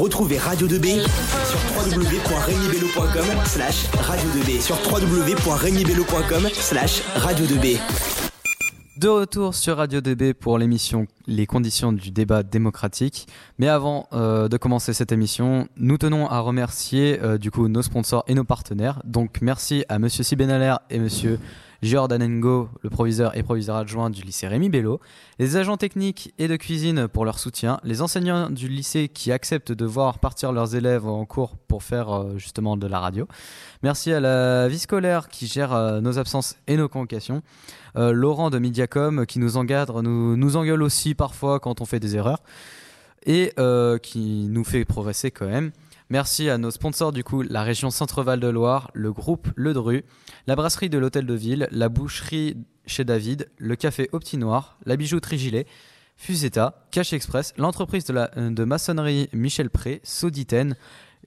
Retrouvez Radio 2B sur www.regnibello.com slash radio 2B sur www.regnibello.com slash radio 2B. De retour sur Radio 2B pour l'émission Les conditions du débat démocratique. Mais avant euh, de commencer cette émission, nous tenons à remercier euh, du coup nos sponsors et nos partenaires. Donc merci à Monsieur Sibenaler et Monsieur Jordan Ngo, le proviseur et proviseur adjoint du lycée Rémi Bello, les agents techniques et de cuisine pour leur soutien, les enseignants du lycée qui acceptent de voir partir leurs élèves en cours pour faire euh, justement de la radio. Merci à la vie scolaire qui gère nos absences et nos convocations. Laurent de Mediacom qui nous nous, nous engueule aussi parfois quand on fait des erreurs et qui nous fait progresser quand même. Merci à nos sponsors du coup, la région Centre-Val de Loire, le groupe Le Dru, la brasserie de l'Hôtel de Ville, la boucherie chez David, le café Optinoir, la bijouterie Gilet, Fuseta, Cash Express, l'entreprise de, la, de maçonnerie Michel Pré, Soditen,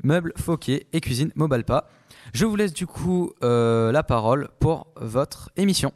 Meubles Fauquier et Cuisine Mobalpa. Je vous laisse du coup euh, la parole pour votre émission.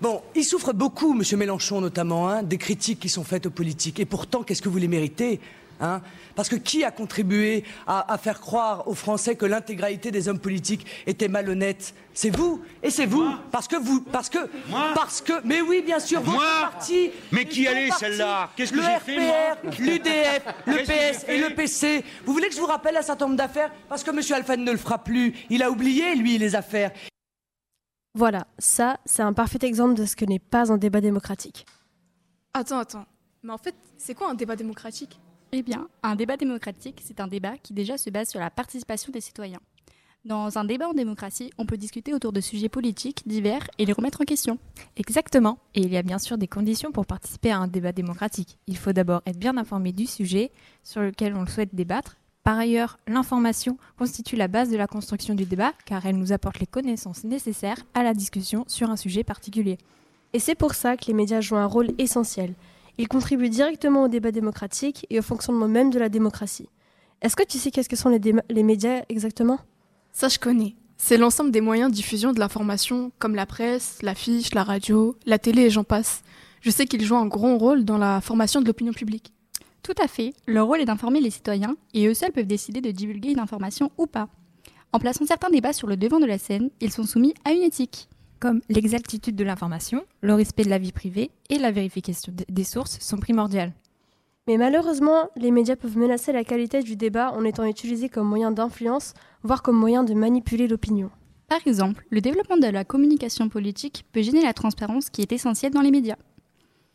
Bon, il souffre beaucoup, Monsieur Mélenchon notamment, hein, des critiques qui sont faites aux politiques. Et pourtant, qu'est-ce que vous les méritez Hein? Parce que qui a contribué à, faire croire aux Français que l'intégralité des hommes politiques était malhonnête C'est vous. Et c'est vous. Parce que vous parce que moi parce que mais oui bien sûr votre parti mais qui allait celle-là? Qu'est-ce que le j'ai fait l'UDF, le PS et le PC. Vous voulez que je vous rappelle un certain nombre d'affaires? Parce que Monsieur Alphen ne le fera plus. Il a oublié lui les affaires. Voilà, ça c'est un parfait exemple de ce que n'est pas un débat démocratique. Attends, attends. Mais en fait, c'est quoi un débat démocratique? Eh bien, un débat démocratique, c'est un débat qui déjà se base sur la participation des citoyens. Dans un débat en démocratie, on peut discuter autour de sujets politiques divers et les remettre en question. Exactement. Et il y a bien sûr des conditions pour participer à un débat démocratique. Il faut d'abord être bien informé du sujet sur lequel on souhaite débattre. Par ailleurs, l'information constitue la base de la construction du débat car elle nous apporte les connaissances nécessaires à la discussion sur un sujet particulier. Et c'est pour ça que les médias jouent un rôle essentiel. Il contribue directement au débat démocratique et au fonctionnement même de la démocratie. Est-ce que tu sais qu'est-ce que sont les, les médias exactement? Ça, je connais. C'est l'ensemble des moyens de diffusion de l'information, comme la presse, l'affiche, la radio, la télé et j'en passe. Je sais qu'ils jouent un grand rôle dans la formation de l'opinion publique. Tout à fait. Leur rôle est d'informer les citoyens et eux seuls peuvent décider de divulguer une information ou pas. En plaçant certains débats sur le devant de la scène, ils sont soumis à une éthique comme l'exactitude de l'information, le respect de la vie privée et la vérification des sources sont primordiales. Mais malheureusement, les médias peuvent menacer la qualité du débat en étant utilisés comme moyen d'influence, voire comme moyen de manipuler l'opinion. Par exemple, le développement de la communication politique peut gêner la transparence qui est essentielle dans les médias.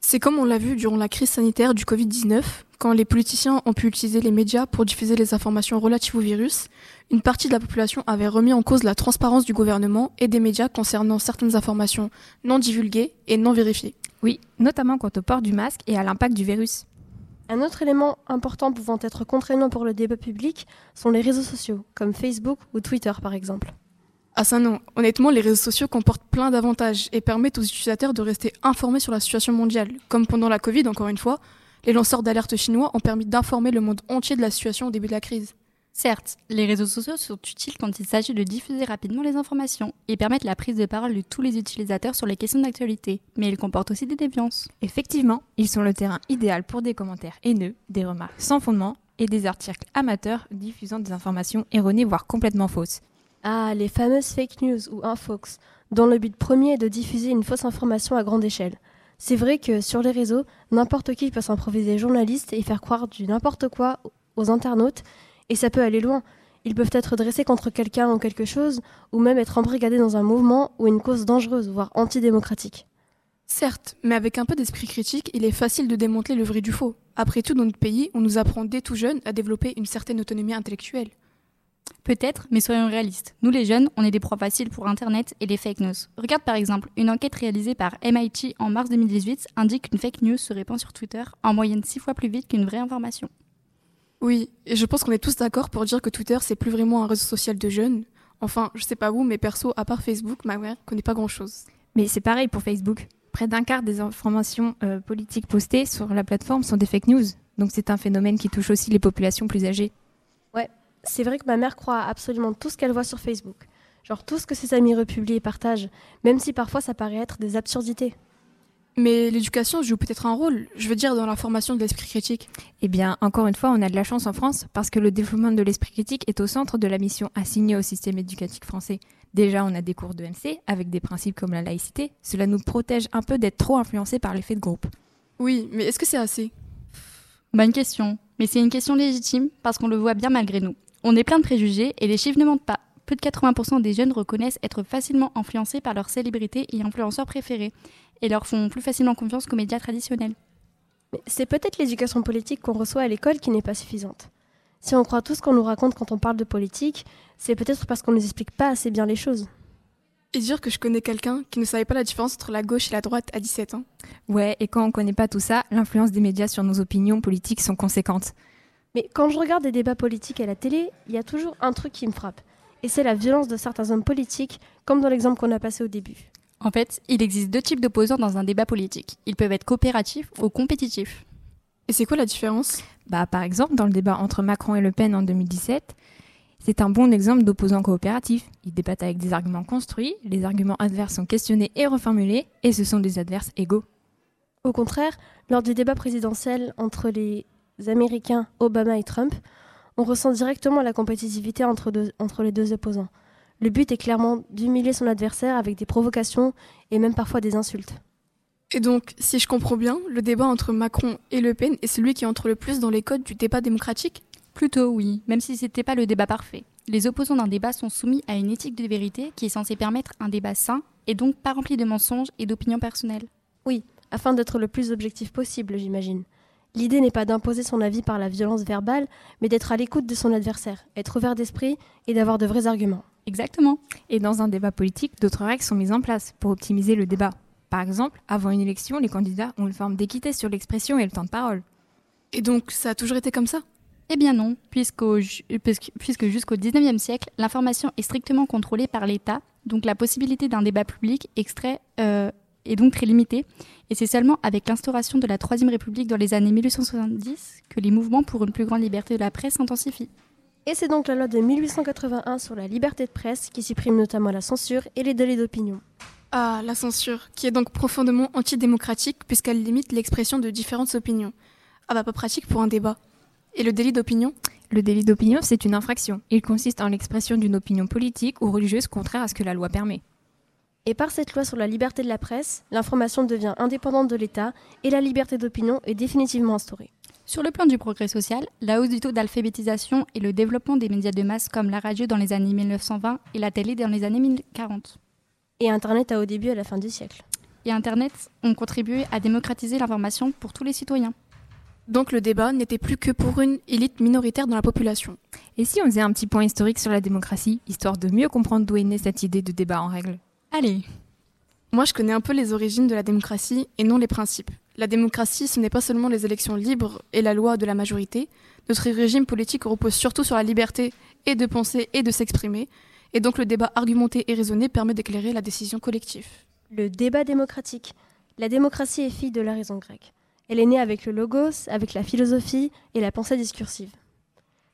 C'est comme on l'a vu durant la crise sanitaire du Covid-19, quand les politiciens ont pu utiliser les médias pour diffuser les informations relatives au virus, une partie de la population avait remis en cause la transparence du gouvernement et des médias concernant certaines informations non divulguées et non vérifiées. Oui, notamment quant au port du masque et à l'impact du virus. Un autre élément important pouvant être contraignant pour le débat public sont les réseaux sociaux, comme Facebook ou Twitter par exemple. Ah ça non, honnêtement les réseaux sociaux comportent plein d'avantages et permettent aux utilisateurs de rester informés sur la situation mondiale. Comme pendant la Covid encore une fois, les lanceurs d'alerte chinois ont permis d'informer le monde entier de la situation au début de la crise. Certes, les réseaux sociaux sont utiles quand il s'agit de diffuser rapidement les informations et permettent la prise de parole de tous les utilisateurs sur les questions d'actualité, mais ils comportent aussi des déviances. Effectivement, ils sont le terrain idéal pour des commentaires haineux, des remarques sans fondement et des articles amateurs diffusant des informations erronées voire complètement fausses. Ah, les fameuses fake news ou infox, dont le but premier est de diffuser une fausse information à grande échelle. C'est vrai que sur les réseaux, n'importe qui peut s'improviser journaliste et faire croire du n'importe quoi aux internautes, et ça peut aller loin. Ils peuvent être dressés contre quelqu'un ou quelque chose, ou même être embrigadés dans un mouvement ou une cause dangereuse, voire antidémocratique. Certes, mais avec un peu d'esprit critique, il est facile de démanteler le vrai du faux. Après tout, dans notre pays, on nous apprend dès tout jeune à développer une certaine autonomie intellectuelle. Peut-être, mais soyons réalistes. Nous les jeunes, on est des proies faciles pour Internet et les fake news. Regarde par exemple, une enquête réalisée par MIT en mars 2018 indique qu'une fake news se répand sur Twitter en moyenne six fois plus vite qu'une vraie information. Oui, et je pense qu'on est tous d'accord pour dire que Twitter, c'est plus vraiment un réseau social de jeunes. Enfin, je sais pas vous, mais perso, à part Facebook, ma mère connaît pas grand-chose. Mais c'est pareil pour Facebook. Près d'un quart des informations euh, politiques postées sur la plateforme sont des fake news. Donc c'est un phénomène qui touche aussi les populations plus âgées. C'est vrai que ma mère croit à absolument tout ce qu'elle voit sur Facebook. Genre tout ce que ses amis republient et partagent, même si parfois ça paraît être des absurdités. Mais l'éducation joue peut-être un rôle, je veux dire, dans la formation de l'esprit critique. Eh bien, encore une fois, on a de la chance en France parce que le développement de l'esprit critique est au centre de la mission assignée au système éducatif français. Déjà, on a des cours de MC avec des principes comme la laïcité. Cela nous protège un peu d'être trop influencés par l'effet de groupe. Oui, mais est-ce que c'est assez? Bonne question. Mais c'est une question légitime parce qu'on le voit bien malgré nous. On est plein de préjugés et les chiffres ne mentent pas. Plus de 80% des jeunes reconnaissent être facilement influencés par leurs célébrités et influenceurs préférés et leur font plus facilement confiance qu'aux médias traditionnels. Mais c'est peut-être l'éducation politique qu'on reçoit à l'école qui n'est pas suffisante. Si on croit tout ce qu'on nous raconte quand on parle de politique, c'est peut-être parce qu'on ne nous explique pas assez bien les choses. Et dire que je connais quelqu'un qui ne savait pas la différence entre la gauche et la droite à 17 ans. Ouais, et quand on connaît pas tout ça, l'influence des médias sur nos opinions politiques sont conséquentes. Mais quand je regarde des débats politiques à la télé, il y a toujours un truc qui me frappe. Et c'est la violence de certains hommes politiques, comme dans l'exemple qu'on a passé au début. En fait, il existe deux types d'opposants dans un débat politique. Ils peuvent être coopératifs ou compétitifs. Et c'est quoi la différence? Bah, par exemple, dans le débat entre Macron et Le Pen en 2017, c'est un bon exemple d'opposants coopératifs. Ils débattent avec des arguments construits, les arguments adverses sont questionnés et reformulés, et ce sont des adverses égaux. Au contraire, lors du débat présidentiel entre les Américains Obama et Trump, on ressent directement la compétitivité entre, deux- entre les deux opposants. Le but est clairement d'humilier son adversaire avec des provocations et même parfois des insultes. Et donc, si je comprends bien, le débat entre Macron et Le Pen est celui qui entre le plus dans les codes du débat démocratique? Plutôt oui, même si c'était pas le débat parfait. Les opposants d'un débat sont soumis à une éthique de vérité qui est censée permettre un débat sain et donc pas rempli de mensonges et d'opinions personnelles. Oui, afin d'être le plus objectif possible, j'imagine. L'idée n'est pas d'imposer son avis par la violence verbale, mais d'être à l'écoute de son adversaire, être ouvert d'esprit et d'avoir de vrais arguments. Exactement. Et dans un débat politique, d'autres règles sont mises en place pour optimiser le débat. Par exemple, avant une élection, les candidats ont une forme d'équité sur l'expression et le temps de parole. Et donc, ça a toujours été comme ça? Eh bien non, puisque, puisque jusqu'au 19e siècle, l'information est strictement contrôlée par l'État, donc la possibilité d'un débat public extrait euh, est donc très limitée, et c'est seulement avec l'instauration de la Troisième République dans les années 1870 que les mouvements pour une plus grande liberté de la presse s'intensifient. Et c'est donc la loi de 1881 sur la liberté de presse qui supprime notamment la censure et les délais d'opinion. Ah, la censure, qui est donc profondément antidémocratique puisqu'elle limite l'expression de différentes opinions. Ah bah pas pratique pour un débat. Et le délit d'opinion? Le délit d'opinion, c'est une infraction. Il consiste en l'expression d'une opinion politique ou religieuse contraire à ce que la loi permet. Et par cette loi sur la liberté de la presse, l'information devient indépendante de l'État et la liberté d'opinion est définitivement instaurée. Sur le plan du progrès social, la hausse du taux d'alphabétisation et le développement des médias de masse comme la radio dans les années 1920 et la télé dans les années 1040 Et Internet a au début à la fin du siècle. et Internet ont contribué à démocratiser l'information pour tous les citoyens. Donc le débat n'était plus que pour une élite minoritaire dans la population. Et si on faisait un petit point historique sur la démocratie, histoire de mieux comprendre d'où est née cette idée de débat en règle? Allez, Moi, je connais un peu les origines de la démocratie et non les principes. La démocratie, ce n'est pas seulement les élections libres et la loi de la majorité. Notre régime politique repose surtout sur la liberté et de penser et de s'exprimer. Et donc le débat argumenté et raisonné permet d'éclairer la décision collective. Le débat démocratique. La démocratie est fille de la raison grecque. Elle est née avec le logos, avec la philosophie et la pensée discursive.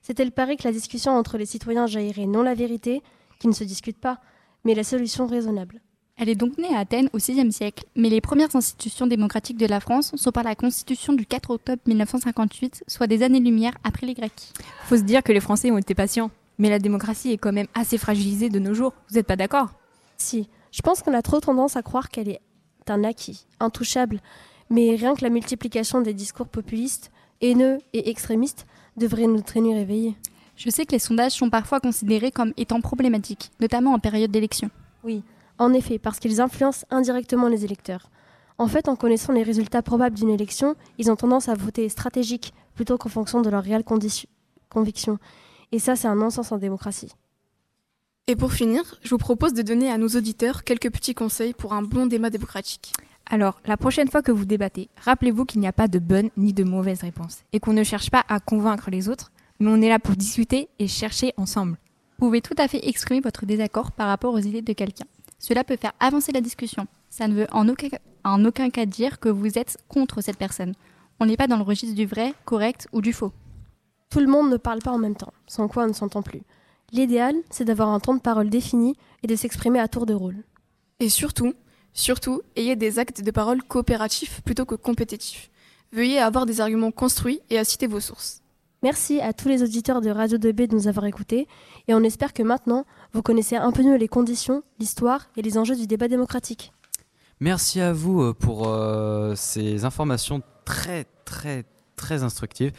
C'est elle paraît que la discussion entre les citoyens jaillirait non la vérité, qui ne se discute pas, mais la solution raisonnable. elle est donc née à Athènes au VIe siècle, mais les premières institutions démocratiques de la France sont par la Constitution du 4 octobre 1958, soit des années-lumière après les Grecs. Faut se dire que les Français ont été patients. Mais la démocratie est quand même assez fragilisée de nos jours. Vous n'êtes pas d'accord? Si, je pense qu'on a trop tendance à croire qu'elle est un acquis, intouchable, mais rien que la multiplication des discours populistes, haineux et extrémistes devrait nous tenir éveillés. Je sais que les sondages sont parfois considérés comme étant problématiques, notamment en période d'élection. Oui, en effet, parce qu'ils influencent indirectement les électeurs. En fait, en connaissant les résultats probables d'une élection, ils ont tendance à voter stratégique plutôt qu'en fonction de leurs réelles convictions. Et ça, c'est un non-sens en démocratie. Et pour finir, je vous propose de donner à nos auditeurs quelques petits conseils pour un bon débat démocratique. Alors, la prochaine fois que vous débattez, rappelez-vous qu'il n'y a pas de bonne ni de mauvaise réponse et qu'on ne cherche pas à convaincre les autres, mais on est là pour discuter et chercher ensemble. Vous pouvez tout à fait exprimer votre désaccord par rapport aux idées de quelqu'un. Cela peut faire avancer la discussion. Ça ne veut en aucun, en aucun cas dire que vous êtes contre cette personne. On n'est pas dans le registre du vrai, correct ou du faux. Tout le monde ne parle pas en même temps, sans quoi on ne s'entend plus. L'idéal, c'est d'avoir un temps de parole défini et de s'exprimer à tour de rôle. Et surtout, Surtout, ayez des actes de parole coopératifs plutôt que compétitifs. Veuillez avoir des arguments construits et à citer vos sources. Merci à tous les auditeurs de Radio 2B de nous avoir écoutés et on espère que maintenant vous connaissez un peu mieux les conditions, l'histoire et les enjeux du débat démocratique. Merci à vous euh, pour euh, ces informations très très très instructives.